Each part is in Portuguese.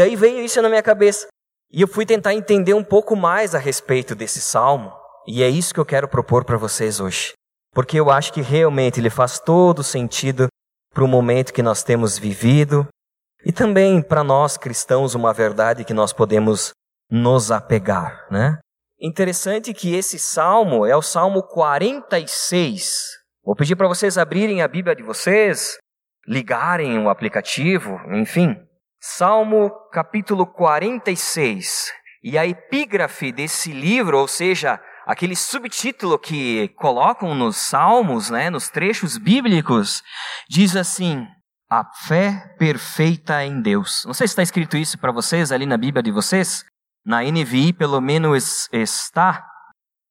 Daí veio isso na minha cabeça. E eu fui tentar entender um pouco mais a respeito desse salmo. E é isso que eu quero propor para vocês hoje. Porque eu acho que realmente ele faz todo sentido para o momento que nós temos vivido e também para nós cristãos uma verdade que nós podemos nos apegar, né? Interessante que esse salmo é o Salmo 46. Vou pedir para vocês abrirem a Bíblia de vocês, ligarem o aplicativo, enfim. Salmo capítulo 46. E a epígrafe desse livro, ou seja, aquele subtítulo que colocam nos salmos, né, nos trechos bíblicos, diz assim: a fé perfeita em Deus. Não sei se está escrito isso para vocês ali na Bíblia de vocês. Na NVI, pelo menos, está.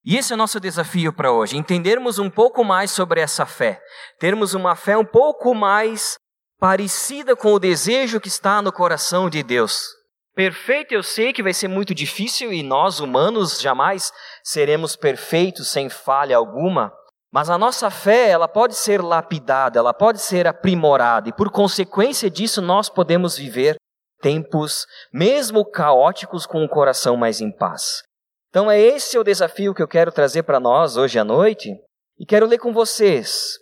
E esse é o nosso desafio para hoje: entendermos um pouco mais sobre essa fé, termos uma fé um pouco mais parecida com o desejo que está no coração de Deus. Perfeito eu sei que vai ser muito difícil e nós humanos jamais seremos perfeitos sem falha alguma, mas a nossa fé, ela pode ser lapidada, ela pode ser aprimorada e por consequência disso nós podemos viver tempos mesmo caóticos com o coração mais em paz. Então é esse o desafio que eu quero trazer para nós hoje à noite e quero ler com vocês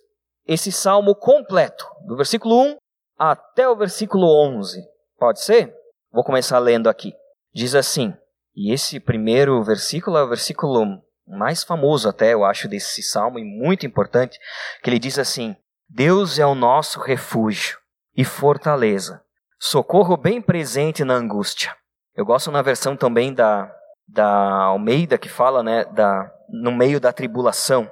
esse salmo completo, do versículo 1 até o versículo 11. Pode ser? Vou começar lendo aqui. Diz assim, e esse primeiro versículo é o versículo mais famoso até, eu acho, desse salmo e muito importante, que ele diz assim: Deus é o nosso refúgio e fortaleza, socorro bem presente na angústia. Eu gosto na versão também da, da Almeida que fala, né, da, no meio da tribulação.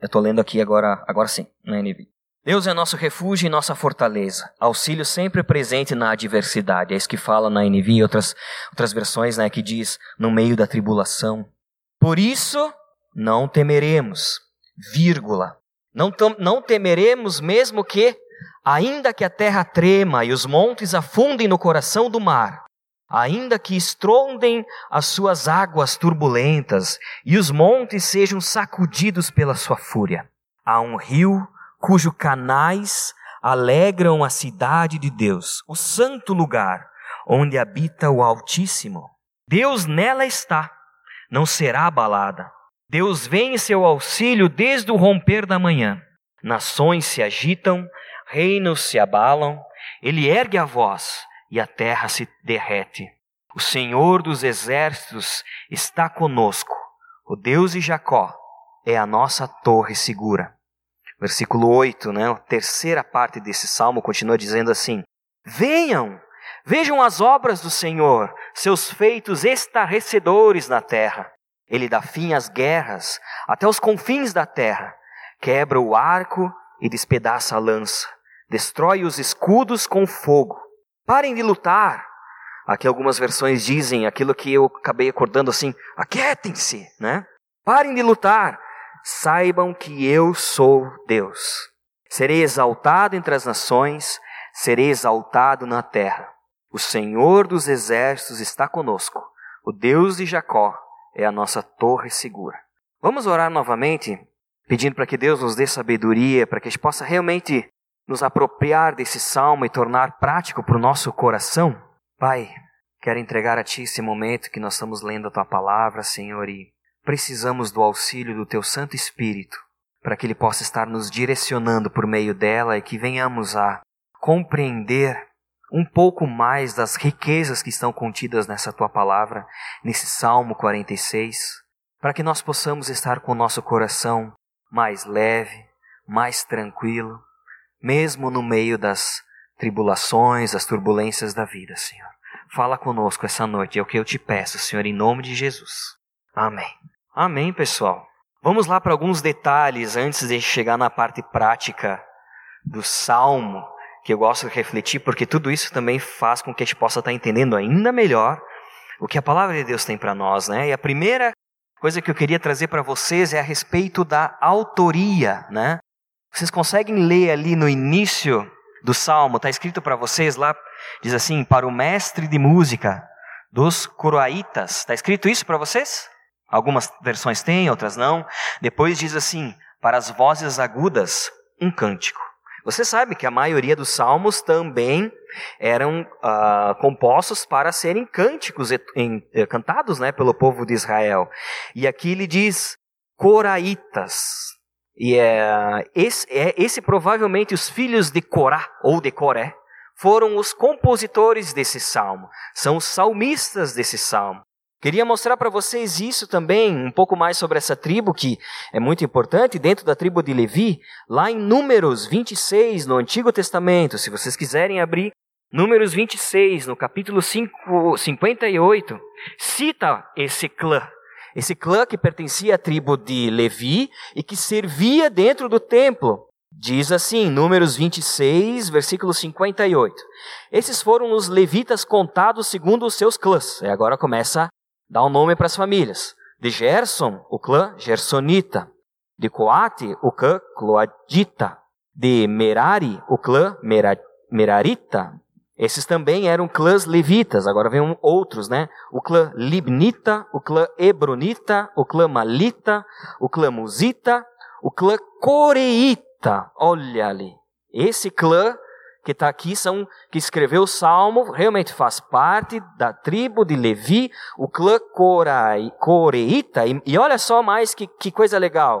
Eu estou lendo aqui agora, agora sim, na NV. Deus é nosso refúgio e nossa fortaleza, auxílio sempre presente na adversidade. É isso que fala na NV e outras, outras versões, né, que diz no meio da tribulação. Por isso, não temeremos, vírgula. Não, não temeremos mesmo que, ainda que a terra trema e os montes afundem no coração do mar, ainda que estrondem as suas águas turbulentas e os montes sejam sacudidos pela sua fúria. Há um rio cujos canais alegram a cidade de Deus, o santo lugar onde habita o Altíssimo. Deus nela está, não será abalada. Deus vem em seu auxílio desde o romper da manhã. Nações se agitam, reinos se abalam, ele ergue a voz e a terra se derrete. O Senhor dos exércitos está conosco. O Deus de Jacó é a nossa torre segura. Versículo 8, né? A terceira parte desse salmo continua dizendo assim: Venham, vejam as obras do Senhor, seus feitos estarrecedores na terra. Ele dá fim às guerras até os confins da terra, quebra o arco e despedaça a lança, destrói os escudos com fogo. Parem de lutar. Aqui algumas versões dizem aquilo que eu acabei acordando assim: aquietem-se, né? Parem de lutar saibam que eu sou Deus. Serei exaltado entre as nações, serei exaltado na terra. O Senhor dos exércitos está conosco. O Deus de Jacó é a nossa torre segura. Vamos orar novamente, pedindo para que Deus nos dê sabedoria, para que a gente possa realmente nos apropriar desse salmo e tornar prático para o nosso coração. Pai, quero entregar a Ti esse momento que nós estamos lendo a Tua palavra, Senhor, e precisamos do auxílio do Teu Santo Espírito para que Ele possa estar nos direcionando por meio dela e que venhamos a compreender um pouco mais das riquezas que estão contidas nessa Tua palavra, nesse Salmo 46, para que nós possamos estar com o nosso coração mais leve, mais tranquilo, mesmo no meio das tribulações, das turbulências da vida, Senhor. Fala conosco essa noite, é o que eu te peço, Senhor, em nome de Jesus. Amém. Amém, pessoal. Vamos lá para alguns detalhes antes de chegar na parte prática do salmo, que eu gosto de refletir, porque tudo isso também faz com que a gente possa estar entendendo ainda melhor o que a palavra de Deus tem para nós, né? E a primeira coisa que eu queria trazer para vocês é a respeito da autoria, né? Vocês conseguem ler ali no início do salmo, está escrito para vocês lá, diz assim: para o mestre de música dos coroaitas. Está escrito isso para vocês? Algumas versões têm, outras não. Depois diz assim: para as vozes agudas, um cântico. Você sabe que a maioria dos salmos também eram uh, compostos para serem cânticos em, em, cantados né, pelo povo de Israel. E aqui ele diz coraitas. E é, esse, é, esse provavelmente os filhos de Corá ou de Coré foram os compositores desse salmo, são os salmistas desse salmo. Queria mostrar para vocês isso também, um pouco mais sobre essa tribo, que é muito importante, dentro da tribo de Levi, lá em Números 26, no Antigo Testamento, se vocês quiserem abrir, Números 26, no capítulo 5, 58, cita esse clã. Esse clã que pertencia à tribo de Levi e que servia dentro do templo. Diz assim, Números 26, versículo 58. Esses foram os levitas contados segundo os seus clãs. E agora começa dá um nome para as famílias. De Gerson, o clã Gersonita. De Coate, o clã Cloadita. De Merari, o clã Merarita. Esses também eram clãs levitas, agora vem outros, né? O clã Libnita, o clã Hebronita, o clã Malita, o clã Musita, o clã Coreita. Olha ali. Esse clã que está aqui são que escreveu o salmo, realmente faz parte da tribo de Levi, o clã Corai, Coreita. E, e olha só mais que, que coisa legal.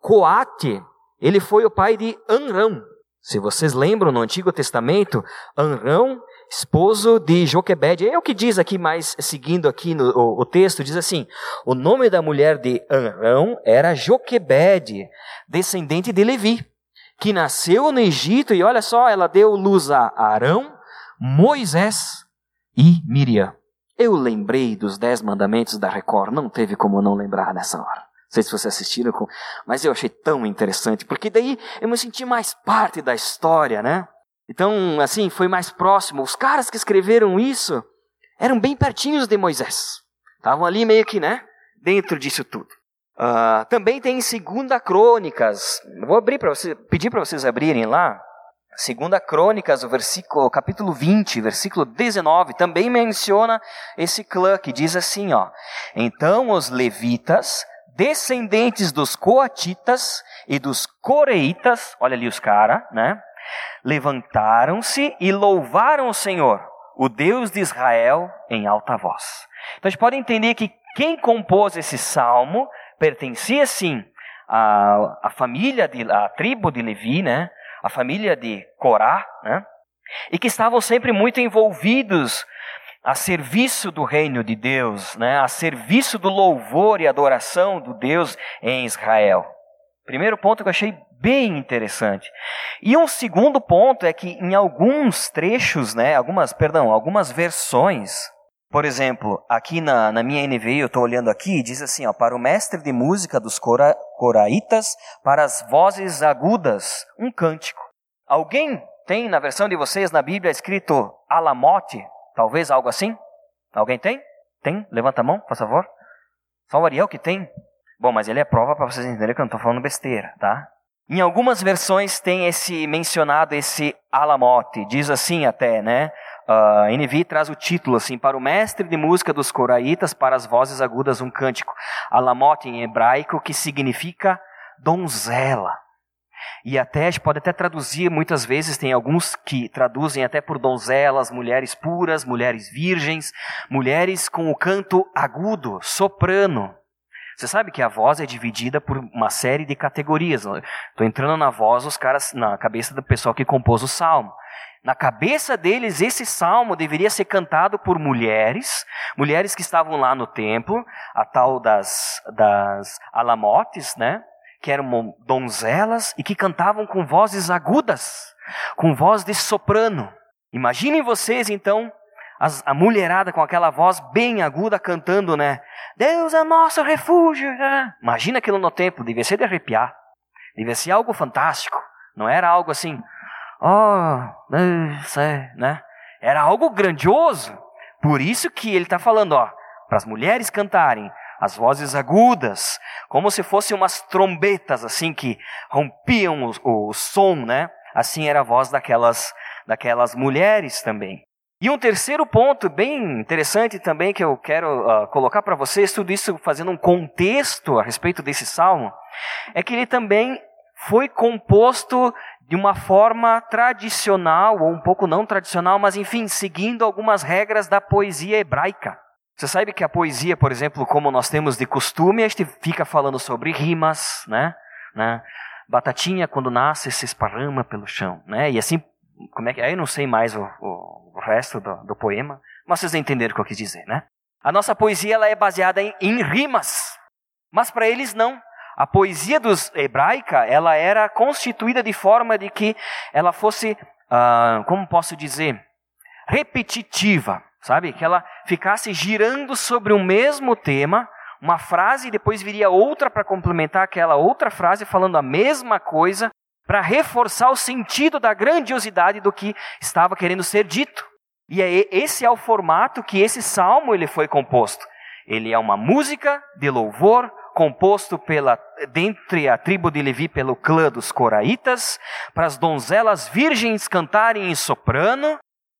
Coate, ele foi o pai de Anrão. Se vocês lembram no Antigo Testamento, Anrão, esposo de Joquebed, é o que diz aqui mais, seguindo aqui no o, o texto, diz assim, o nome da mulher de Anrão era Joquebed, descendente de Levi que nasceu no Egito, e olha só, ela deu luz a Arão, Moisés e Miriam. Eu lembrei dos dez mandamentos da Record, não teve como não lembrar nessa hora. Não sei se vocês assistiram, mas eu achei tão interessante, porque daí eu me senti mais parte da história, né? Então, assim, foi mais próximo. Os caras que escreveram isso eram bem pertinhos de Moisés. Estavam ali meio que, né? Dentro disso tudo. Uh, também tem Segunda Crônicas. Vou abrir para você, pedir para vocês abrirem lá. Segunda Crônicas, o versículo, capítulo 20, versículo 19, também menciona esse clã que diz assim, ó: Então os levitas, descendentes dos coatitas e dos coreitas, olha ali os caras, né? Levantaram-se e louvaram o Senhor, o Deus de Israel, em alta voz. Então a gente pode entender que quem compôs esse salmo pertencia sim à, à família, de, à tribo de Levi, né? a família de Corá, né? e que estavam sempre muito envolvidos a serviço do reino de Deus, né? a serviço do louvor e adoração do Deus em Israel. Primeiro ponto que eu achei bem interessante. E um segundo ponto é que em alguns trechos, né, algumas, perdão, algumas versões por exemplo, aqui na, na minha NVI, eu estou olhando aqui, diz assim, ó, para o mestre de música dos cora, coraitas, para as vozes agudas, um cântico. Alguém tem na versão de vocês na Bíblia escrito alamote? Talvez algo assim? Alguém tem? Tem? Levanta a mão, por favor. Só o Ariel que tem? Bom, mas ele é prova para vocês entenderem que eu não estou falando besteira, tá? Em algumas versões tem esse mencionado esse alamote, diz assim até, né? Uh, NV traz o título assim, para o mestre de música dos coraitas, para as vozes agudas um cântico, alamote em hebraico, que significa donzela. E até, a gente pode até traduzir, muitas vezes tem alguns que traduzem até por donzelas, mulheres puras, mulheres virgens, mulheres com o canto agudo, soprano. Você sabe que a voz é dividida por uma série de categorias. Estou entrando na voz, os caras, na cabeça do pessoal que compôs o salmo. Na cabeça deles, esse salmo deveria ser cantado por mulheres, mulheres que estavam lá no templo, a tal das, das alamotes, né? Que eram donzelas e que cantavam com vozes agudas, com voz de soprano. Imaginem vocês, então, as, a mulherada com aquela voz bem aguda cantando, né? Deus é nosso refúgio. Né? Imagina aquilo no templo, devia ser de arrepiar. Devia ser algo fantástico. Não era algo assim, oh, né? Era algo grandioso. Por isso que ele está falando, ó, para as mulheres cantarem as vozes agudas, como se fossem umas trombetas assim que rompiam o, o som, né? Assim era a voz daquelas daquelas mulheres também. E um terceiro ponto bem interessante também que eu quero uh, colocar para vocês, tudo isso fazendo um contexto a respeito desse salmo, é que ele também foi composto de uma forma tradicional, ou um pouco não tradicional, mas enfim, seguindo algumas regras da poesia hebraica. Você sabe que a poesia, por exemplo, como nós temos de costume, a gente fica falando sobre rimas, né? né? Batatinha, quando nasce, se esparrama pelo chão, né? E assim, como é que. Aí eu não sei mais o, o, o resto do, do, poema, mas vocês entenderam o que eu quis dizer, né? A nossa poesia ela é baseada em, em rimas, mas para eles não. A poesia dos hebraica ela era constituída de forma de que ela fosse, uh, como posso dizer, repetitiva, sabe? Que ela ficasse girando sobre o mesmo tema, uma frase e depois viria outra para complementar aquela outra frase falando a mesma coisa, para reforçar o sentido da grandiosidade do que estava querendo ser dito. E é, esse é o formato que esse salmo ele foi composto. Ele é uma música de louvor composto pela dentre a tribo de Levi pelo clã dos coraitas, para as donzelas virgens cantarem em soprano,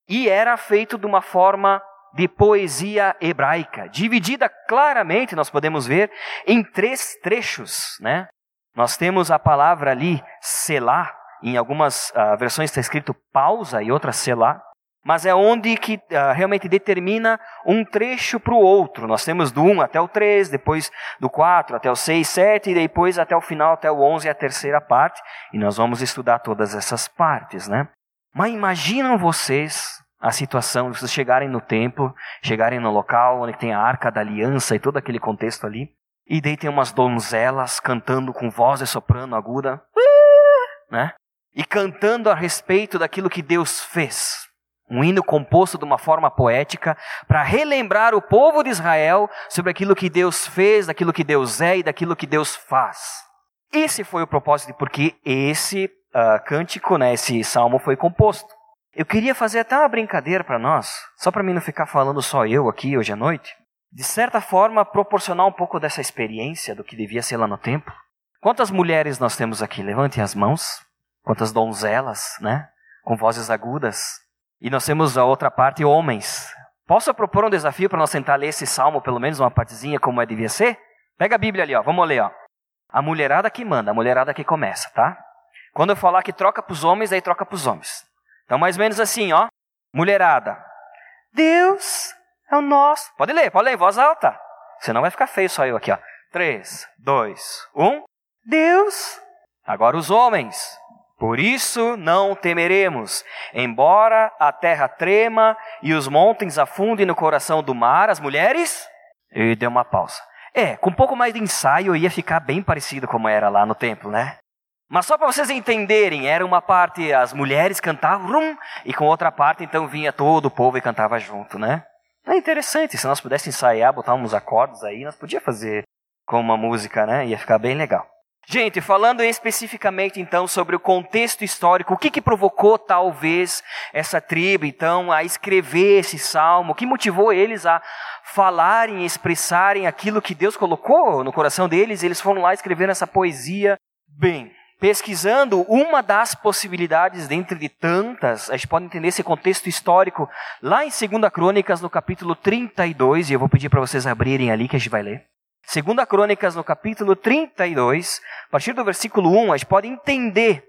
e era feito de uma forma de poesia hebraica, dividida claramente, nós podemos ver, em três trechos, né? Nós temos a palavra ali, selá, em algumas uh, versões está escrito pausa e outras selá, mas é onde que uh, realmente determina um trecho para o outro. Nós temos do 1 até o 3, depois do 4 até o 6, 7, e depois até o final, até o 11, a terceira parte, e nós vamos estudar todas essas partes, né? Mas imaginam vocês a situação de vocês chegarem no templo, chegarem no local onde tem a arca da aliança e todo aquele contexto ali, e daí tem umas donzelas cantando com voz de soprano aguda, né? E cantando a respeito daquilo que Deus fez. Um hino composto de uma forma poética para relembrar o povo de Israel sobre aquilo que Deus fez, daquilo que Deus é e daquilo que Deus faz. Esse foi o propósito porque esse uh, cântico, né, esse salmo foi composto. Eu queria fazer até uma brincadeira para nós, só para mim não ficar falando só eu aqui hoje à noite. De certa forma, proporcionar um pouco dessa experiência do que devia ser lá no templo. Quantas mulheres nós temos aqui? Levantem as mãos. Quantas donzelas, né? Com vozes agudas. E nós temos a outra parte, homens. Posso propor um desafio para nós tentar ler esse salmo, pelo menos uma partezinha, como é devia ser? Pega a Bíblia ali, ó. Vamos ler, ó. A mulherada que manda, a mulherada que começa, tá? Quando eu falar que troca para os homens, aí troca para os homens. Então, mais ou menos assim, ó. Mulherada. Deus é o nosso. Pode ler, pode ler em voz alta. Senão vai ficar feio só eu aqui, ó. Três, dois, um. Deus. Agora os homens. Por isso não temeremos, embora a terra trema e os montes afundem no coração do mar, as mulheres. E deu uma pausa. É, com um pouco mais de ensaio ia ficar bem parecido como era lá no templo, né? Mas só para vocês entenderem, era uma parte as mulheres cantavam, rum, e com outra parte então vinha todo o povo e cantava junto, né? É interessante, se nós pudéssemos ensaiar, botar uns acordes aí, nós podíamos fazer com uma música, né? Ia ficar bem legal. Gente, falando especificamente então sobre o contexto histórico, o que, que provocou talvez essa tribo então a escrever esse salmo, o que motivou eles a falarem, expressarem aquilo que Deus colocou no coração deles, eles foram lá escrever essa poesia. Bem, pesquisando uma das possibilidades dentre de tantas, a gente pode entender esse contexto histórico lá em 2 Crônicas, no capítulo 32, e eu vou pedir para vocês abrirem ali que a gente vai ler. 2 Crônicas, no capítulo 32, a partir do versículo 1, a gente pode entender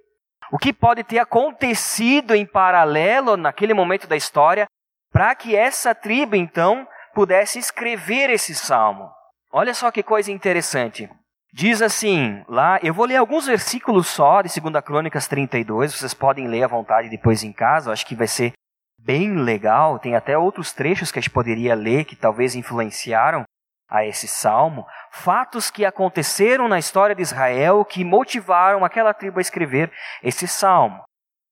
o que pode ter acontecido em paralelo naquele momento da história para que essa tribo, então, pudesse escrever esse salmo. Olha só que coisa interessante. Diz assim, lá, eu vou ler alguns versículos só de 2 Crônicas 32, vocês podem ler à vontade depois em casa, acho que vai ser bem legal. Tem até outros trechos que a gente poderia ler que talvez influenciaram a esse salmo. Fatos que aconteceram na história de Israel que motivaram aquela tribo a escrever esse salmo.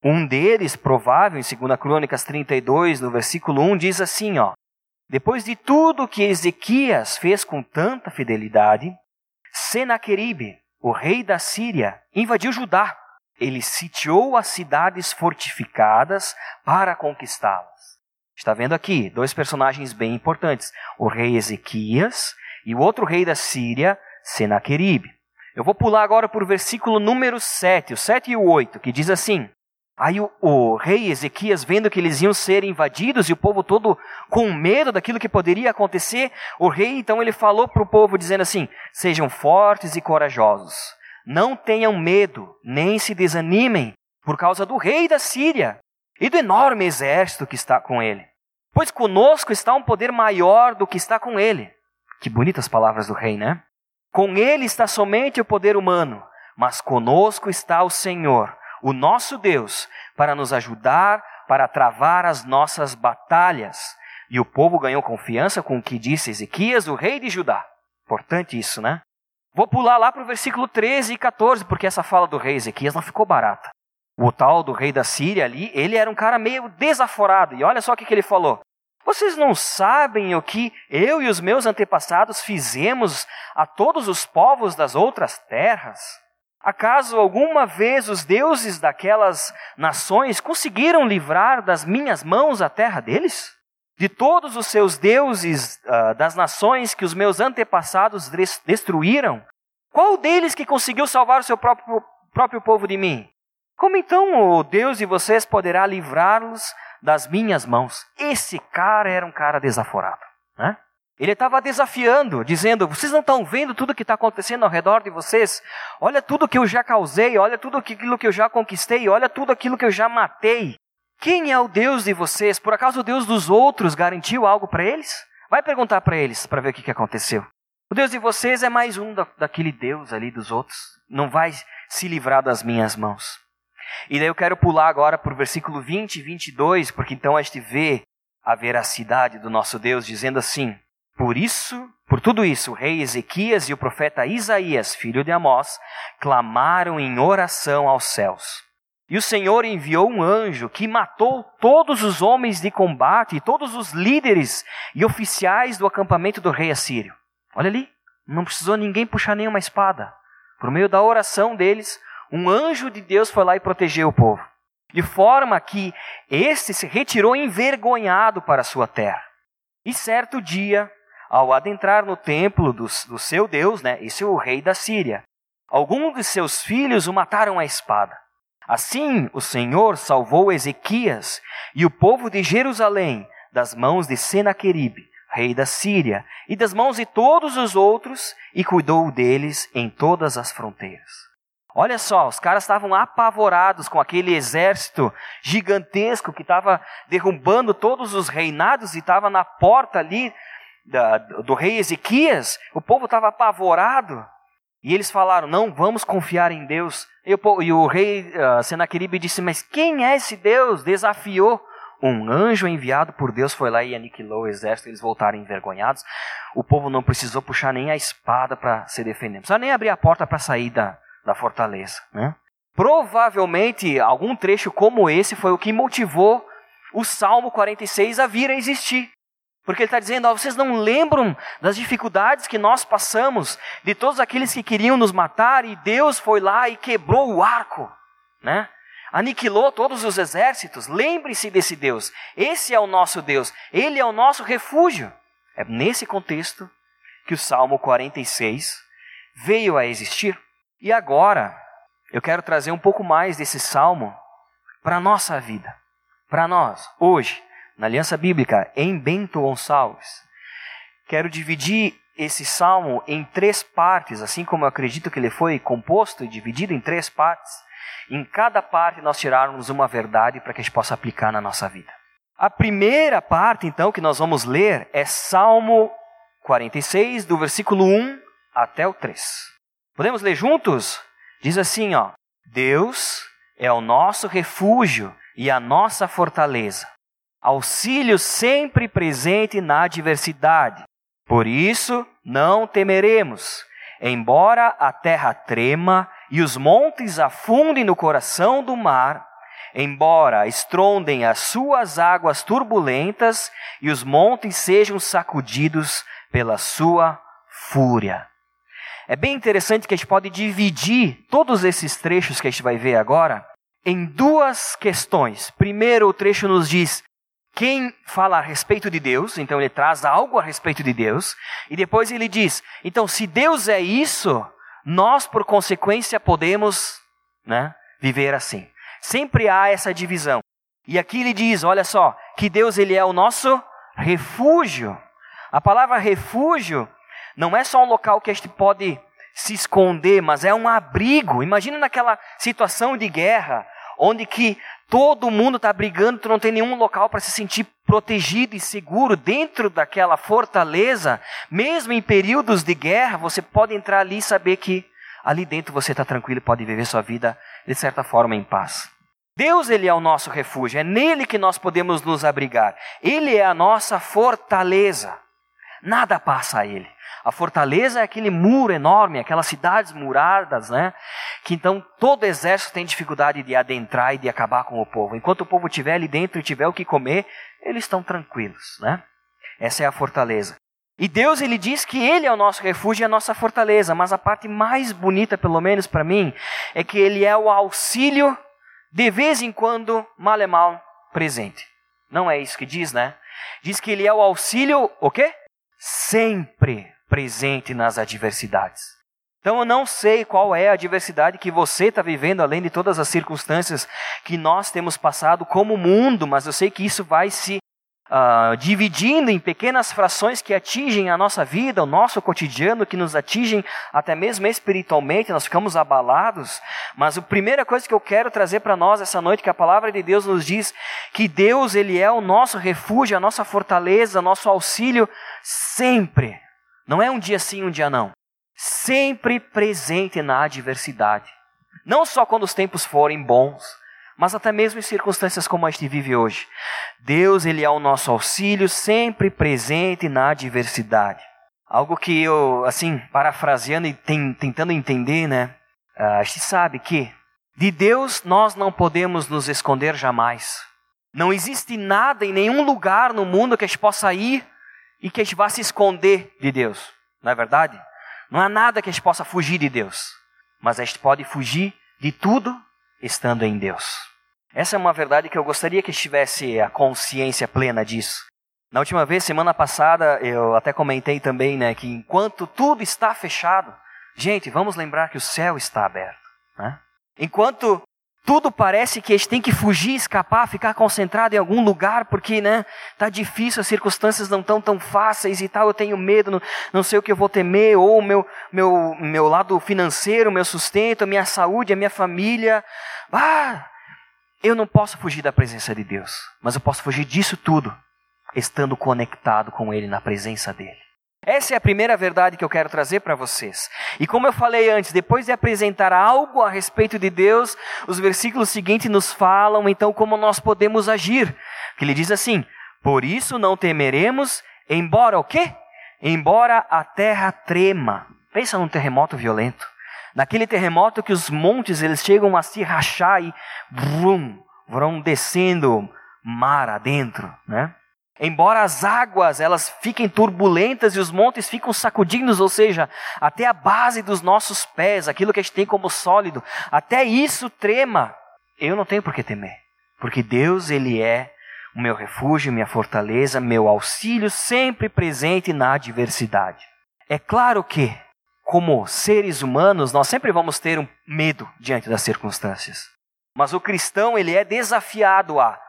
Um deles, provável, em 2 Crônicas 32, no versículo 1, diz assim: ó, Depois de tudo que Ezequias fez com tanta fidelidade, Senaqueribe, o rei da Síria, invadiu Judá. Ele sitiou as cidades fortificadas para conquistá-las. Está vendo aqui dois personagens bem importantes: o rei Ezequias e o outro rei da Síria, Senaqueribe. Eu vou pular agora para o versículo número 7, o 7 e o 8, que diz assim: Aí o, o, rei Ezequias, vendo que eles iam ser invadidos e o povo todo com medo daquilo que poderia acontecer, o rei então ele falou para o povo dizendo assim: Sejam fortes e corajosos, não tenham medo, nem se desanimem, por causa do rei da Síria e do enorme exército que está com ele. Pois conosco está um poder maior do que está com ele. Que bonitas palavras do rei, né? Com ele está somente o poder humano, mas conosco está o Senhor, o nosso Deus, para nos ajudar, para travar as nossas batalhas. E o povo ganhou confiança com o que disse Ezequias, o rei de Judá. Importante isso, né? Vou pular lá para o versículo 13 e 14, porque essa fala do rei Ezequias não ficou barata. O tal do rei da Síria ali, ele era um cara meio desaforado. E olha só o que, que ele falou. Vocês não sabem o que eu e os meus antepassados fizemos a todos os povos das outras terras? Acaso alguma vez os deuses daquelas nações conseguiram livrar das minhas mãos a terra deles? De todos os seus deuses uh, das nações que os meus antepassados destruíram, qual deles que conseguiu salvar o seu próprio, próprio povo de mim? Como então o Deus de vocês poderá livrá-los das minhas mãos? Esse cara era um cara desaforado. Né? Ele estava desafiando, dizendo: Vocês não estão vendo tudo que está acontecendo ao redor de vocês? Olha tudo que eu já causei, olha tudo aquilo que eu já conquistei, olha tudo aquilo que eu já matei. Quem é o Deus de vocês? Por acaso o Deus dos outros garantiu algo para eles? Vai perguntar para eles para ver o que, que aconteceu. O Deus de vocês é mais um da, daquele Deus ali dos outros. Não vai se livrar das minhas mãos. E daí eu quero pular agora para o versículo 20 e 22, porque então a gente vê a veracidade do nosso Deus, dizendo assim: Por isso, por tudo isso, o rei Ezequias e o profeta Isaías, filho de Amós, clamaram em oração aos céus. E o Senhor enviou um anjo que matou todos os homens de combate todos os líderes e oficiais do acampamento do rei assírio. Olha ali, não precisou ninguém puxar nenhuma espada. Por meio da oração deles, um anjo de Deus foi lá e protegeu o povo. De forma que este se retirou envergonhado para a sua terra. E certo dia, ao adentrar no templo do, do seu Deus, né, esse é o rei da Síria, alguns de seus filhos o mataram à espada. Assim, o Senhor salvou Ezequias e o povo de Jerusalém das mãos de Senaqueribe, rei da Síria, e das mãos de todos os outros, e cuidou deles em todas as fronteiras. Olha só, os caras estavam apavorados com aquele exército gigantesco que estava derrubando todos os reinados e estava na porta ali da, do rei Ezequias. O povo estava apavorado. E eles falaram: Não, vamos confiar em Deus. E o, e o rei uh, Senaqueribe disse: Mas quem é esse Deus? Desafiou. Um anjo enviado por Deus foi lá e aniquilou o exército. Eles voltaram envergonhados. O povo não precisou puxar nem a espada para se defender. Não precisava nem abrir a porta para sair da, da fortaleza. Né? Provavelmente, algum trecho como esse foi o que motivou o Salmo 46 a vir a existir. Porque ele está dizendo: ó, vocês não lembram das dificuldades que nós passamos, de todos aqueles que queriam nos matar, e Deus foi lá e quebrou o arco, né? aniquilou todos os exércitos. Lembre-se desse Deus. Esse é o nosso Deus. Ele é o nosso refúgio. É nesse contexto que o Salmo 46 veio a existir. E agora, eu quero trazer um pouco mais desse salmo para a nossa vida, para nós, hoje, na Aliança Bíblica, em Bento Gonçalves. Quero dividir esse salmo em três partes, assim como eu acredito que ele foi composto e dividido em três partes. Em cada parte nós tirarmos uma verdade para que a gente possa aplicar na nossa vida. A primeira parte, então, que nós vamos ler é Salmo 46, do versículo 1 até o 3. Podemos ler juntos? Diz assim, ó: Deus é o nosso refúgio e a nossa fortaleza, auxílio sempre presente na adversidade. Por isso não temeremos, embora a terra trema e os montes afundem no coração do mar, embora estrondem as suas águas turbulentas e os montes sejam sacudidos pela sua fúria. É bem interessante que a gente pode dividir todos esses trechos que a gente vai ver agora em duas questões. Primeiro, o trecho nos diz quem fala a respeito de Deus, então ele traz algo a respeito de Deus, e depois ele diz: então, se Deus é isso, nós, por consequência, podemos né, viver assim. Sempre há essa divisão. E aqui ele diz: olha só, que Deus ele é o nosso refúgio. A palavra refúgio não é só um local que a gente pode se esconder, mas é um abrigo. Imagina naquela situação de guerra, onde que todo mundo está brigando, tu não tem nenhum local para se sentir protegido e seguro dentro daquela fortaleza, mesmo em períodos de guerra, você pode entrar ali e saber que ali dentro você está tranquilo e pode viver sua vida de certa forma em paz. Deus ele é o nosso refúgio, é nele que nós podemos nos abrigar. Ele é a nossa fortaleza. Nada passa a ele. A fortaleza é aquele muro enorme, aquelas cidades muradas, né? Que então todo exército tem dificuldade de adentrar e de acabar com o povo. Enquanto o povo estiver ali dentro e tiver o que comer, eles estão tranquilos, né? Essa é a fortaleza. E Deus ele diz que ele é o nosso refúgio e a nossa fortaleza, mas a parte mais bonita, pelo menos para mim, é que ele é o auxílio de vez em quando, mal é mal, presente. Não é isso que diz, né? Diz que ele é o auxílio, o quê? Sempre presente nas adversidades. Então eu não sei qual é a adversidade que você está vivendo, além de todas as circunstâncias que nós temos passado como mundo, mas eu sei que isso vai se uh, dividindo em pequenas frações que atingem a nossa vida, o nosso cotidiano, que nos atingem até mesmo espiritualmente, nós ficamos abalados. Mas a primeira coisa que eu quero trazer para nós essa noite, que a palavra de Deus nos diz que Deus ele é o nosso refúgio, a nossa fortaleza, nosso auxílio sempre. Não é um dia sim, um dia não. Sempre presente na adversidade. Não só quando os tempos forem bons, mas até mesmo em circunstâncias como a gente vive hoje. Deus, ele é o nosso auxílio, sempre presente na adversidade. Algo que eu, assim, parafraseando e tem, tentando entender, né? A gente sabe que de Deus nós não podemos nos esconder jamais. Não existe nada em nenhum lugar no mundo que a gente possa ir e que a gente vá se esconder de Deus. Não é verdade? Não há nada que a gente possa fugir de Deus. Mas a gente pode fugir de tudo estando em Deus. Essa é uma verdade que eu gostaria que estivesse a consciência plena disso. Na última vez, semana passada, eu até comentei também, né, que enquanto tudo está fechado, gente, vamos lembrar que o céu está aberto. Né? Enquanto tudo parece que a gente tem que fugir, escapar, ficar concentrado em algum lugar, porque, né, tá difícil, as circunstâncias não estão tão fáceis e tal, eu tenho medo, não, não sei o que eu vou temer, ou meu, meu, meu lado financeiro, meu sustento, a minha saúde, a minha família. Ah, eu não posso fugir da presença de Deus, mas eu posso fugir disso tudo, estando conectado com Ele, na presença dEle. Essa é a primeira verdade que eu quero trazer para vocês. E como eu falei antes, depois de apresentar algo a respeito de Deus, os versículos seguintes nos falam então como nós podemos agir. Que ele diz assim: Por isso não temeremos, embora o quê? Embora a terra trema. Pensa num terremoto violento. Naquele terremoto que os montes eles chegam a se rachar e vrum, vão descendo mar adentro, né? Embora as águas elas fiquem turbulentas e os montes ficam sacudindo, ou seja, até a base dos nossos pés, aquilo que a gente tem como sólido, até isso trema. Eu não tenho por que temer, porque Deus ele é o meu refúgio, minha fortaleza, meu auxílio sempre presente na adversidade. É claro que, como seres humanos, nós sempre vamos ter um medo diante das circunstâncias. Mas o cristão ele é desafiado a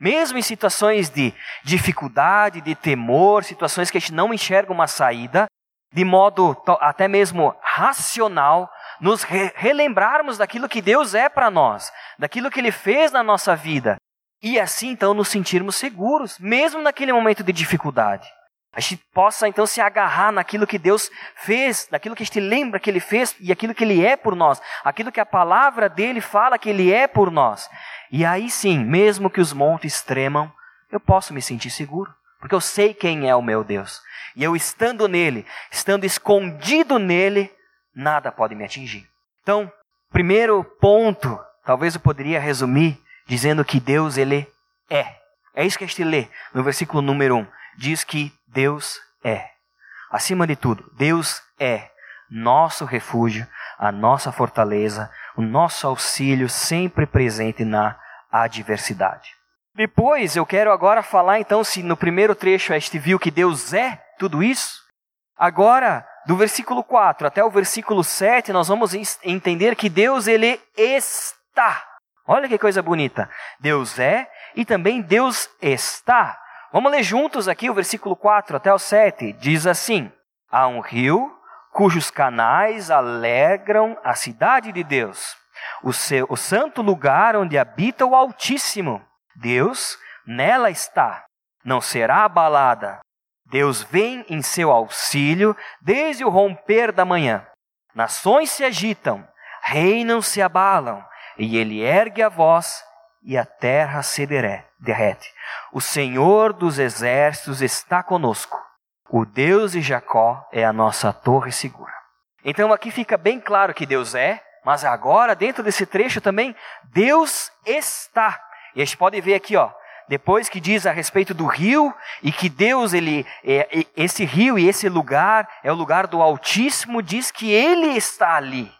mesmo em situações de dificuldade, de temor, situações que a gente não enxerga uma saída, de modo até mesmo racional, nos re relembrarmos daquilo que Deus é para nós, daquilo que Ele fez na nossa vida, e assim então nos sentirmos seguros, mesmo naquele momento de dificuldade. A gente possa então se agarrar naquilo que Deus fez, naquilo que a gente lembra que Ele fez e aquilo que Ele é por nós, aquilo que a palavra dele fala que Ele é por nós. E aí sim, mesmo que os montes tremam, eu posso me sentir seguro, porque eu sei quem é o meu Deus. E eu estando nele, estando escondido nele, nada pode me atingir. Então, primeiro ponto, talvez eu poderia resumir dizendo que Deus ele é. É isso que a gente lê no versículo número 1. Diz que Deus é. Acima de tudo, Deus é nosso refúgio, a nossa fortaleza, o nosso auxílio sempre presente na adversidade. Depois eu quero agora falar então se no primeiro trecho a gente viu que Deus é tudo isso. Agora, do versículo 4 até o versículo 7, nós vamos entender que Deus ele está. Olha que coisa bonita. Deus é e também Deus está. Vamos ler juntos aqui o versículo 4 até o 7. Diz assim: Há um rio cujos canais alegram a cidade de Deus o, seu, o santo lugar onde habita o Altíssimo. Deus nela está, não será abalada. Deus vem em seu auxílio desde o romper da manhã. Nações se agitam, reinos se abalam, e ele ergue a voz e a terra se derrete. O Senhor dos exércitos está conosco. O Deus de Jacó é a nossa torre segura. Então aqui fica bem claro que Deus é, mas agora dentro desse trecho também Deus está. E a gente pode ver aqui, ó, depois que diz a respeito do rio e que Deus ele é, esse rio e esse lugar é o lugar do Altíssimo, diz que ele está ali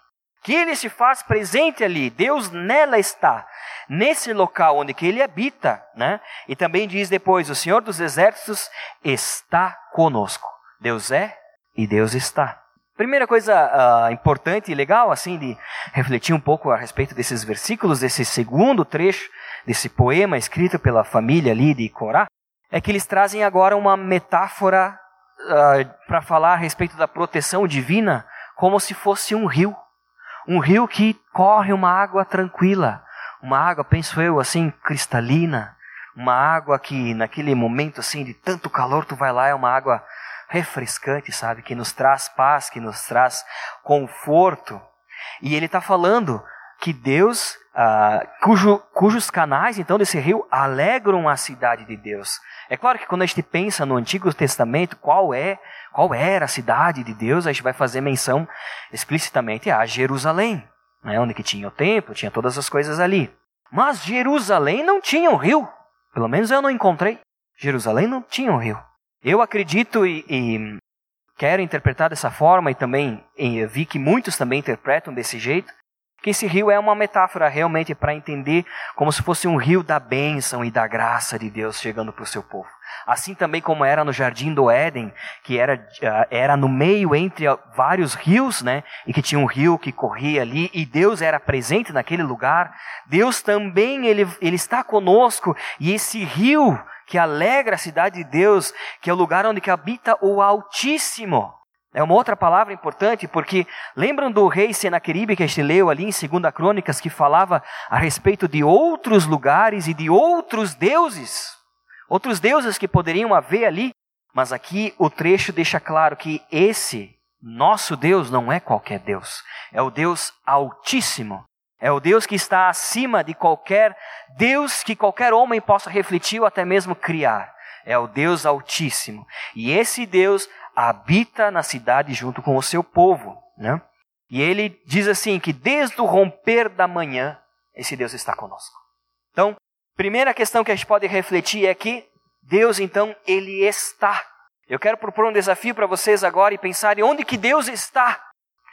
que ele se faz presente ali, Deus nela está, nesse local onde que ele habita, né? E também diz depois, o Senhor dos exércitos está conosco. Deus é e Deus está. Primeira coisa uh, importante e legal, assim, de refletir um pouco a respeito desses versículos, desse segundo trecho, desse poema escrito pela família ali de Corá, é que eles trazem agora uma metáfora uh, para falar a respeito da proteção divina, como se fosse um rio. Um rio que corre uma água tranquila, uma água, penso eu, assim, cristalina, uma água que naquele momento assim de tanto calor tu vai lá é uma água refrescante, sabe, que nos traz paz, que nos traz conforto. E ele está falando que Deus, ah, cujo, cujos canais então desse rio alegram a cidade de Deus. É claro que quando a gente pensa no Antigo Testamento, qual é qual era a cidade de Deus, a gente vai fazer menção explicitamente a Jerusalém, né, onde que tinha o templo, tinha todas as coisas ali. Mas Jerusalém não tinha um rio. Pelo menos eu não encontrei. Jerusalém não tinha um rio. Eu acredito e, e quero interpretar dessa forma e também e vi que muitos também interpretam desse jeito, que esse rio é uma metáfora realmente para entender como se fosse um rio da bênção e da graça de Deus chegando para o seu povo. Assim também como era no jardim do Éden, que era, ah, era no meio entre vários rios, né? E que tinha um rio que corria ali e Deus era presente naquele lugar. Deus também ele, ele está conosco e esse rio que alegra a cidade de Deus, que é o lugar onde habita o Altíssimo. É uma outra palavra importante, porque lembram do rei Senaqueribe que a gente leu ali em 2 Crônicas, que falava a respeito de outros lugares e de outros deuses? Outros deuses que poderiam haver ali, mas aqui o trecho deixa claro que esse nosso Deus não é qualquer Deus, é o Deus Altíssimo, é o Deus que está acima de qualquer Deus que qualquer homem possa refletir ou até mesmo criar. É o Deus Altíssimo. E esse Deus habita na cidade junto com o seu povo. Né? E ele diz assim: que desde o romper da manhã, esse Deus está conosco. Então, primeira questão que a gente pode refletir é que Deus, então, ele está. Eu quero propor um desafio para vocês agora e pensarem onde que Deus está.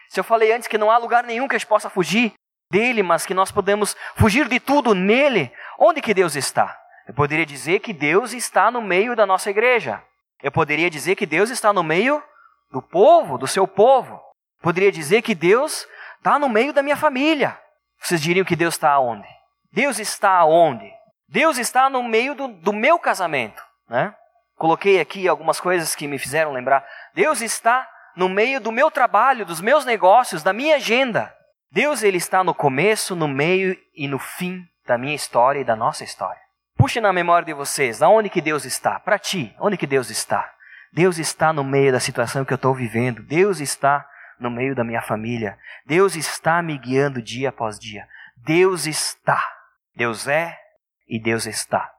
Se eu falei antes que não há lugar nenhum que a gente possa fugir dele, mas que nós podemos fugir de tudo nele, onde que Deus está? Eu poderia dizer que Deus está no meio da nossa igreja. Eu poderia dizer que Deus está no meio do povo, do seu povo. Poderia dizer que Deus está no meio da minha família. Vocês diriam que Deus está aonde? Deus está aonde? Deus está no meio do, do meu casamento. Né? Coloquei aqui algumas coisas que me fizeram lembrar. Deus está no meio do meu trabalho, dos meus negócios, da minha agenda. Deus ele está no começo, no meio e no fim da minha história e da nossa história. Puxe na memória de vocês, aonde que Deus está? Para ti, onde que Deus está? Deus está no meio da situação que eu estou vivendo. Deus está no meio da minha família. Deus está me guiando dia após dia. Deus está. Deus é e Deus está.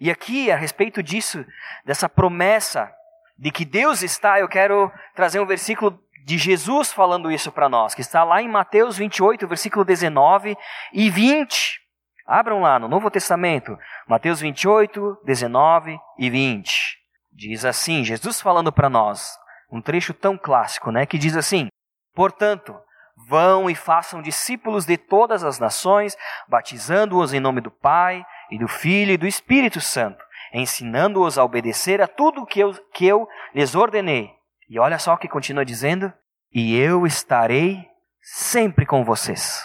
E aqui, a respeito disso, dessa promessa de que Deus está, eu quero trazer um versículo de Jesus falando isso para nós, que está lá em Mateus 28, versículo 19 e 20. Abram lá no Novo Testamento, Mateus 28, 19 e 20. Diz assim, Jesus falando para nós, um trecho tão clássico, né, que diz assim: Portanto, vão e façam discípulos de todas as nações, batizando-os em nome do Pai e do Filho e do Espírito Santo, ensinando-os a obedecer a tudo que eu, que eu lhes ordenei. E olha só o que continua dizendo: E eu estarei sempre com vocês,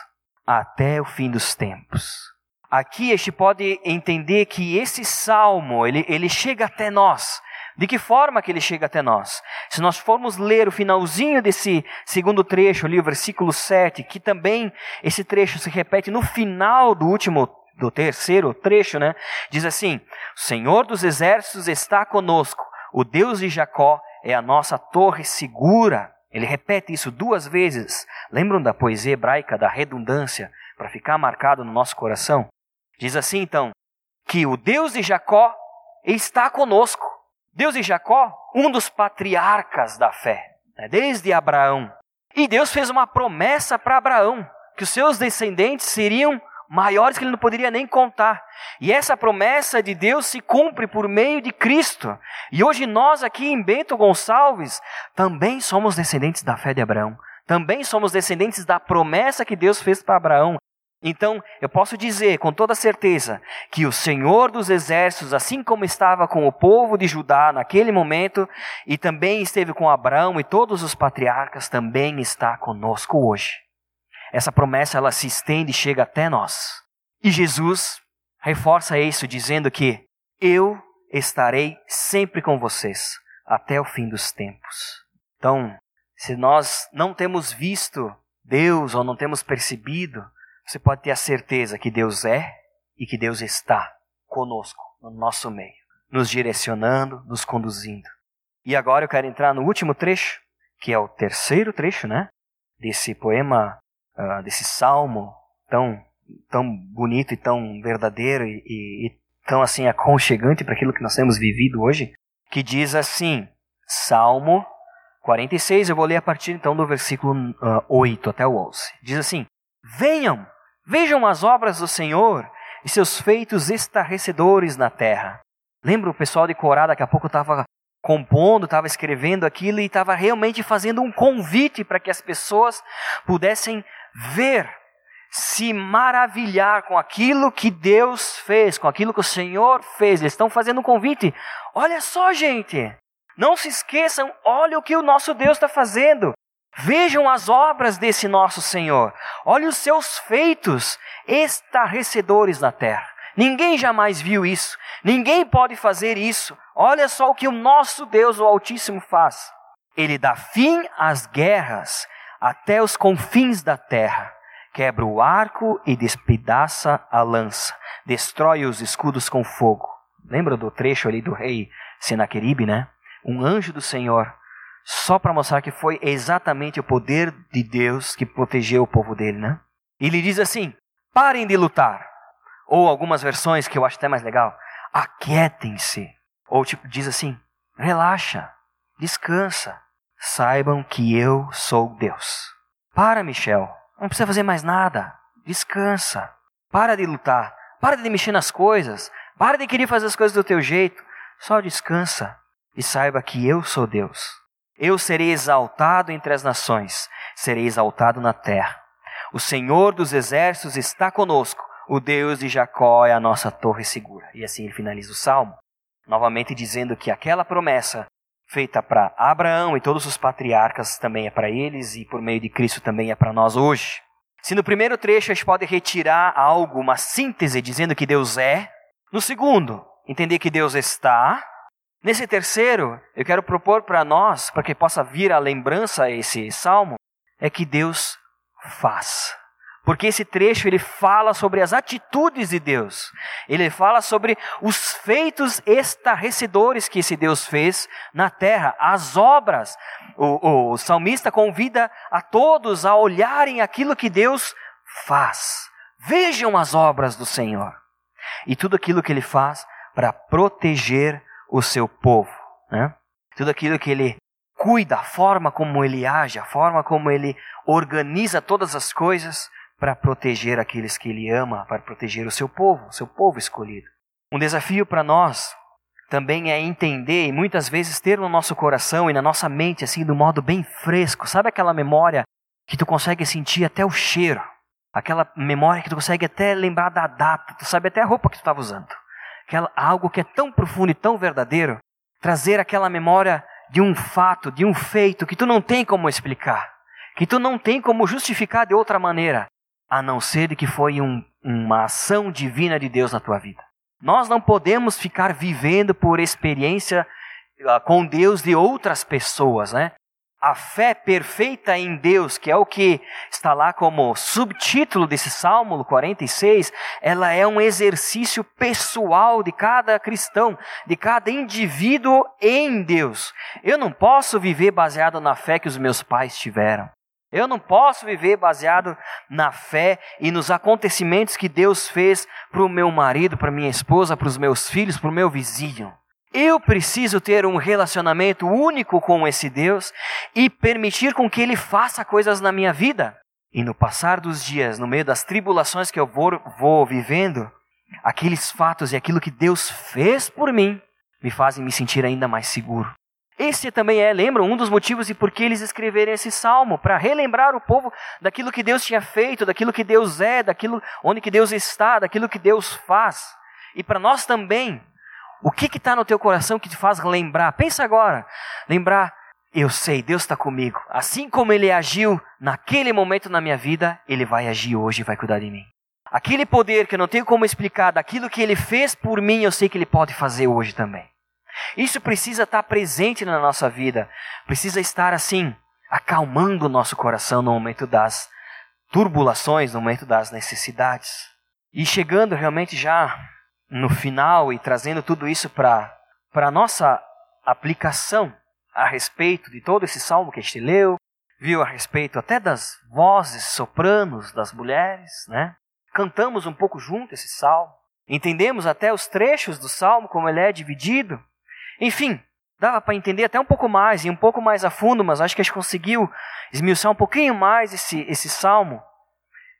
até o fim dos tempos. Aqui a gente pode entender que esse salmo, ele, ele chega até nós De que forma que ele chega até nós? Se nós formos ler o finalzinho desse segundo trecho ali, o versículo 7, que também esse trecho se repete no final do último, do terceiro trecho, né? Diz assim: O Senhor dos exércitos está conosco, o Deus de Jacó é a nossa torre segura. Ele repete isso duas vezes. Lembram da poesia hebraica da redundância, para ficar marcado no nosso coração? Diz assim então: que o Deus de Jacó está conosco. Deus de Jacó, um dos patriarcas da fé, né, desde Abraão. E Deus fez uma promessa para Abraão, que os seus descendentes seriam maiores que ele não poderia nem contar. E essa promessa de Deus se cumpre por meio de Cristo. E hoje nós aqui em Bento Gonçalves também somos descendentes da fé de Abraão. Também somos descendentes da promessa que Deus fez para Abraão. Então, eu posso dizer com toda certeza que o Senhor dos Exércitos, assim como estava com o povo de Judá naquele momento, e também esteve com Abraão e todos os patriarcas, também está conosco hoje. Essa promessa ela se estende e chega até nós. E Jesus reforça isso dizendo que eu estarei sempre com vocês até o fim dos tempos. Então, se nós não temos visto Deus ou não temos percebido, você pode ter a certeza que Deus é e que Deus está conosco, no nosso meio, nos direcionando, nos conduzindo. E agora eu quero entrar no último trecho, que é o terceiro trecho, né? Desse poema, uh, desse salmo tão, tão bonito e tão verdadeiro e, e, tão assim aconchegante para aquilo que nós temos vivido hoje, que diz assim, Salmo 46, eu vou ler a partir então do versículo uh, 8 até o 11. Diz assim: Venham, Vejam as obras do Senhor e seus feitos estarrecedores na terra. Lembra o pessoal de Corá, daqui a pouco estava compondo, estava escrevendo aquilo e estava realmente fazendo um convite para que as pessoas pudessem ver, se maravilhar com aquilo que Deus fez, com aquilo que o Senhor fez. Eles estão fazendo um convite. Olha só, gente, não se esqueçam, olha o que o nosso Deus está fazendo. Vejam as obras desse nosso Senhor. Olhe os seus feitos estarrecedores na terra. Ninguém jamais viu isso. Ninguém pode fazer isso. Olha só o que o nosso Deus, o Altíssimo, faz. Ele dá fim às guerras até os confins da terra. Quebra o arco e despedaça a lança. Destrói os escudos com fogo. Lembra do trecho ali do rei Senaqueribe, né? Um anjo do Senhor só para mostrar que foi exatamente o poder de Deus que protegeu o povo dele, né? Ele diz assim: parem de lutar. Ou algumas versões que eu acho até mais legal, aquietem-se. Ou tipo, diz assim: relaxa, descansa. Saibam que eu sou Deus. Para, Michel. Não precisa fazer mais nada. Descansa. Para de lutar. Para de mexer nas coisas. Para de querer fazer as coisas do teu jeito. Só descansa e saiba que eu sou Deus. Eu serei exaltado entre as nações, serei exaltado na terra. O Senhor dos exércitos está conosco, o Deus de Jacó é a nossa torre segura. E assim ele finaliza o salmo, novamente dizendo que aquela promessa feita para Abraão e todos os patriarcas também é para eles e por meio de Cristo também é para nós hoje. Se no primeiro trecho a gente pode retirar algo, uma síntese dizendo que Deus é, no segundo, entender que Deus está, Nesse terceiro, eu quero propor para nós, para que possa vir a lembrança esse salmo, é que Deus faz. Porque esse trecho ele fala sobre as atitudes de Deus. Ele fala sobre os feitos estarrecedores que esse Deus fez na terra, as obras. O, o salmista convida a todos a olharem aquilo que Deus faz. Vejam as obras do Senhor. E tudo aquilo que ele faz para proteger o seu povo. Né? Tudo aquilo que ele cuida, a forma como ele age, a forma como ele organiza todas as coisas para proteger aqueles que ele ama, para proteger o seu povo, o seu povo escolhido. Um desafio para nós também é entender e muitas vezes ter no nosso coração e na nossa mente assim do modo bem fresco, sabe aquela memória que tu consegue sentir até o cheiro, aquela memória que tu consegue até lembrar da data, tu sabe até a roupa que tu estava usando. Aquela, algo que é tão profundo e tão verdadeiro, trazer aquela memória de um fato, de um feito que tu não tem como explicar, que tu não tem como justificar de outra maneira, a não ser que foi um, uma ação divina de Deus na tua vida. Nós não podemos ficar vivendo por experiência ah, com Deus de outras pessoas, né? A fé perfeita em Deus, que é o que está lá como subtítulo desse Salmo 46, ela é um exercício pessoal de cada cristão, de cada indivíduo em Deus. Eu não posso viver baseado na fé que os meus pais tiveram. Eu não posso viver baseado na fé e nos acontecimentos que Deus fez para o meu marido, para minha esposa, para os meus filhos, para o meu vizinho. Eu preciso ter um relacionamento único com esse Deus e permitir com que Ele faça coisas na minha vida. E no passar dos dias, no meio das tribulações que eu vou, vou vivendo, aqueles fatos e aquilo que Deus fez por mim me fazem me sentir ainda mais seguro. Esse também é, lembram, um dos motivos de por que eles escreveram esse salmo, para relembrar o povo daquilo que Deus tinha feito, daquilo que Deus é, daquilo onde que Deus está, daquilo que Deus faz. E para nós também o que está no teu coração que te faz lembrar? Pensa agora. Lembrar, eu sei, Deus está comigo. Assim como Ele agiu naquele momento na minha vida, Ele vai agir hoje e vai cuidar de mim. Aquele poder que eu não tenho como explicar, daquilo que Ele fez por mim, eu sei que Ele pode fazer hoje também. Isso precisa estar presente na nossa vida. Precisa estar assim, acalmando o nosso coração no momento das turbulações, no momento das necessidades. E chegando realmente já no final e trazendo tudo isso para a nossa aplicação a respeito de todo esse salmo que a gente leu, viu a respeito até das vozes sopranos das mulheres, né? Cantamos um pouco junto esse salmo, entendemos até os trechos do salmo como ele é dividido. Enfim, dava para entender até um pouco mais e um pouco mais a fundo, mas acho que a gente conseguiu esmiuçar um pouquinho mais esse, esse salmo.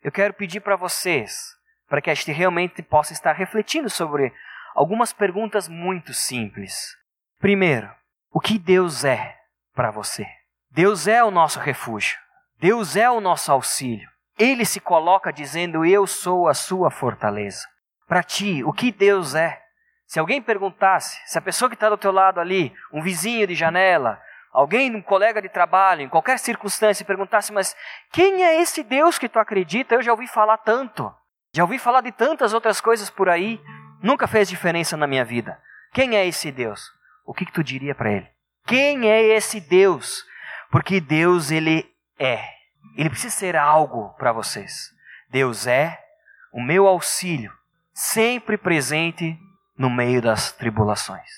Eu quero pedir para vocês para que a gente realmente possa estar refletindo sobre algumas perguntas muito simples. Primeiro, o que Deus é para você? Deus é o nosso refúgio. Deus é o nosso auxílio. Ele se coloca dizendo: Eu sou a sua fortaleza. Para ti, o que Deus é? Se alguém perguntasse, se a pessoa que está do teu lado ali, um vizinho de janela, alguém, um colega de trabalho, em qualquer circunstância, perguntasse, mas quem é esse Deus que tu acredita? Eu já ouvi falar tanto. Já ouvi falar de tantas outras coisas por aí, nunca fez diferença na minha vida. Quem é esse Deus? O que, que tu diria para ele? Quem é esse Deus? Porque Deus, ele é. Ele precisa ser algo para vocês. Deus é o meu auxílio, sempre presente no meio das tribulações.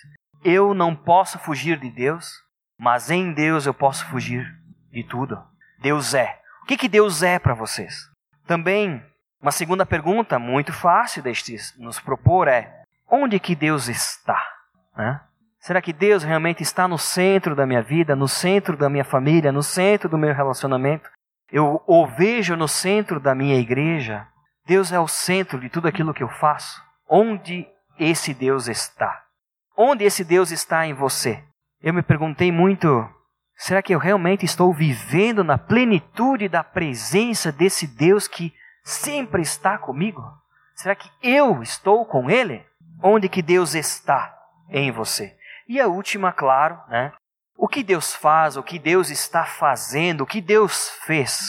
Eu não posso fugir de Deus, mas em Deus eu posso fugir de tudo. Deus é. O que, que Deus é para vocês? Também uma segunda pergunta muito fácil de nos propor é: onde que Deus está? Né? Será que Deus realmente está no centro da minha vida, no centro da minha família, no centro do meu relacionamento? Eu o vejo no centro da minha igreja? Deus é o centro de tudo aquilo que eu faço? Onde esse Deus está? Onde esse Deus está em você? Eu me perguntei muito: será que eu realmente estou vivendo na plenitude da presença desse Deus que sempre está comigo? Será que eu estou com Ele? Onde que Deus está em você? E a última, claro, né? O que Deus faz, o que Deus está fazendo, o que Deus fez,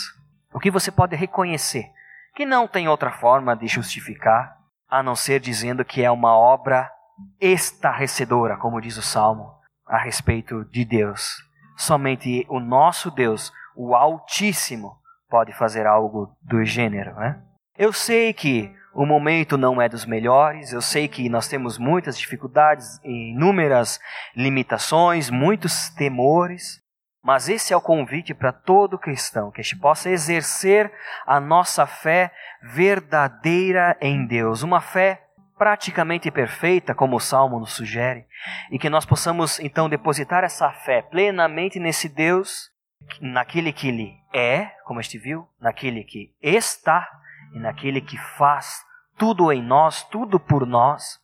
o que você pode reconhecer, que não tem outra forma de justificar a não ser dizendo que é uma obra estarrecedora, como diz o Salmo, a respeito de Deus. Somente o nosso Deus, o Altíssimo, pode fazer algo do gênero, né? Eu sei que o momento não é dos melhores, eu sei que nós temos muitas dificuldades, inúmeras limitações, muitos temores, mas esse é o convite para todo cristão, que a gente possa exercer a nossa fé verdadeira em Deus, uma fé praticamente perfeita, como o Salmo nos sugere, e que nós possamos então depositar essa fé plenamente nesse Deus naquele que Ele é, como a gente viu, naquele que está e naquele que faz tudo em nós, tudo por nós,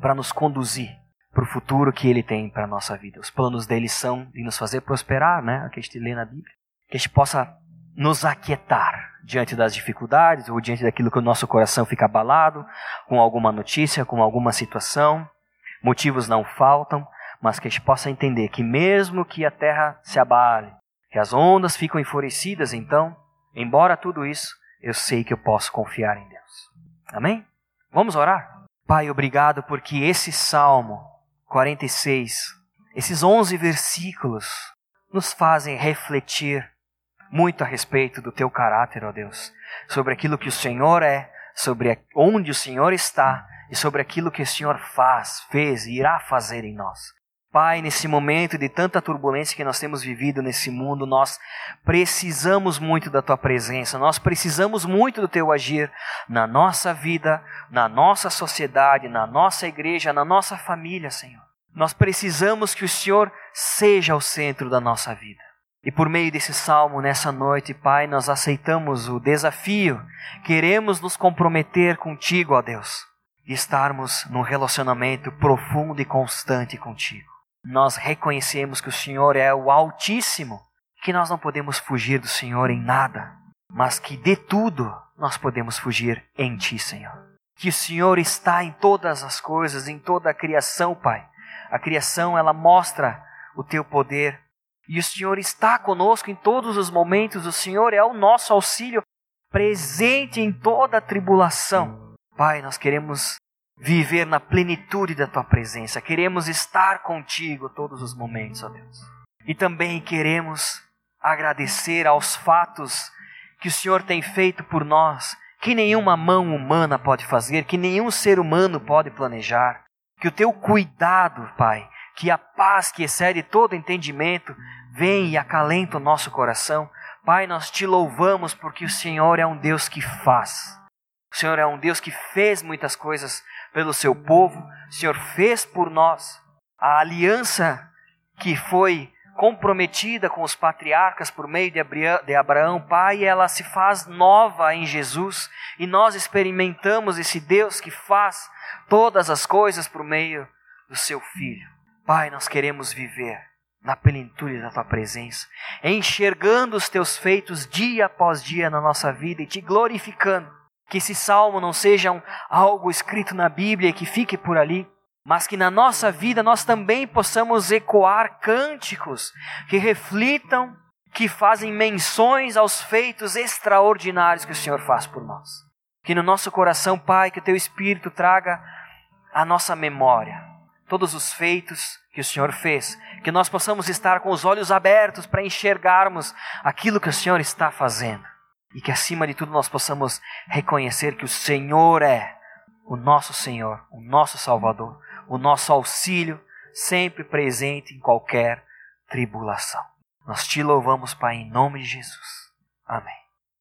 para nos conduzir para o futuro que Ele tem para a nossa vida. Os planos dele são de nos fazer prosperar, né? que a gente lê na Bíblia. Que a gente possa nos aquietar diante das dificuldades ou diante daquilo que o nosso coração fica abalado, com alguma notícia, com alguma situação. Motivos não faltam, mas que a gente possa entender que mesmo que a terra se abale, que as ondas ficam enfurecidas, então, embora tudo isso, eu sei que eu posso confiar em Deus. Amém? Vamos orar? Pai, obrigado porque esse Salmo 46 Esses 11 versículos nos fazem refletir muito a respeito do teu caráter, ó Deus, sobre aquilo que o Senhor é, sobre onde o Senhor está e sobre aquilo que o Senhor faz, fez e irá fazer em nós. Pai, nesse momento de tanta turbulência que nós temos vivido nesse mundo, nós precisamos muito da tua presença, nós precisamos muito do teu agir na nossa vida, na nossa sociedade, na nossa igreja, na nossa família, Senhor. Nós precisamos que o Senhor seja o centro da nossa vida. E por meio desse salmo, nessa noite, Pai, nós aceitamos o desafio, queremos nos comprometer contigo, ó Deus, e estarmos num relacionamento profundo e constante contigo nós reconhecemos que o Senhor é o Altíssimo, que nós não podemos fugir do Senhor em nada, mas que de tudo nós podemos fugir em Ti, Senhor. Que o Senhor está em todas as coisas, em toda a criação, Pai. A criação, ela mostra o Teu poder. E o Senhor está conosco em todos os momentos. O Senhor é o nosso auxílio presente em toda a tribulação. Pai, nós queremos viver na plenitude da tua presença. Queremos estar contigo todos os momentos, ó Deus. E também queremos agradecer aos fatos que o Senhor tem feito por nós, que nenhuma mão humana pode fazer, que nenhum ser humano pode planejar. Que o teu cuidado, Pai, que a paz que excede todo entendimento, vem e acalenta o nosso coração. Pai, nós te louvamos porque o Senhor é um Deus que faz. O Senhor é um Deus que fez muitas coisas pelo seu povo, o Senhor fez por nós. A aliança que foi comprometida com os patriarcas por meio de Abraão, Pai, ela se faz nova em Jesus e nós experimentamos esse Deus que faz todas as coisas por meio do seu Filho. Pai, nós queremos viver na plenitude da tua presença, enxergando os teus feitos dia após dia na nossa vida e te glorificando que esse salmo não seja um, algo escrito na Bíblia que fique por ali, mas que na nossa vida nós também possamos ecoar cânticos que reflitam, que fazem menções aos feitos extraordinários que o Senhor faz por nós. Que no nosso coração, Pai, que o teu Espírito traga a nossa memória todos os feitos que o Senhor fez, que nós possamos estar com os olhos abertos para enxergarmos aquilo que o Senhor está fazendo e que acima de tudo nós possamos reconhecer que o Senhor é o nosso Senhor, o nosso Salvador, o nosso auxílio, sempre presente em qualquer tribulação. Nós te louvamos, Pai, em nome de Jesus. Amém.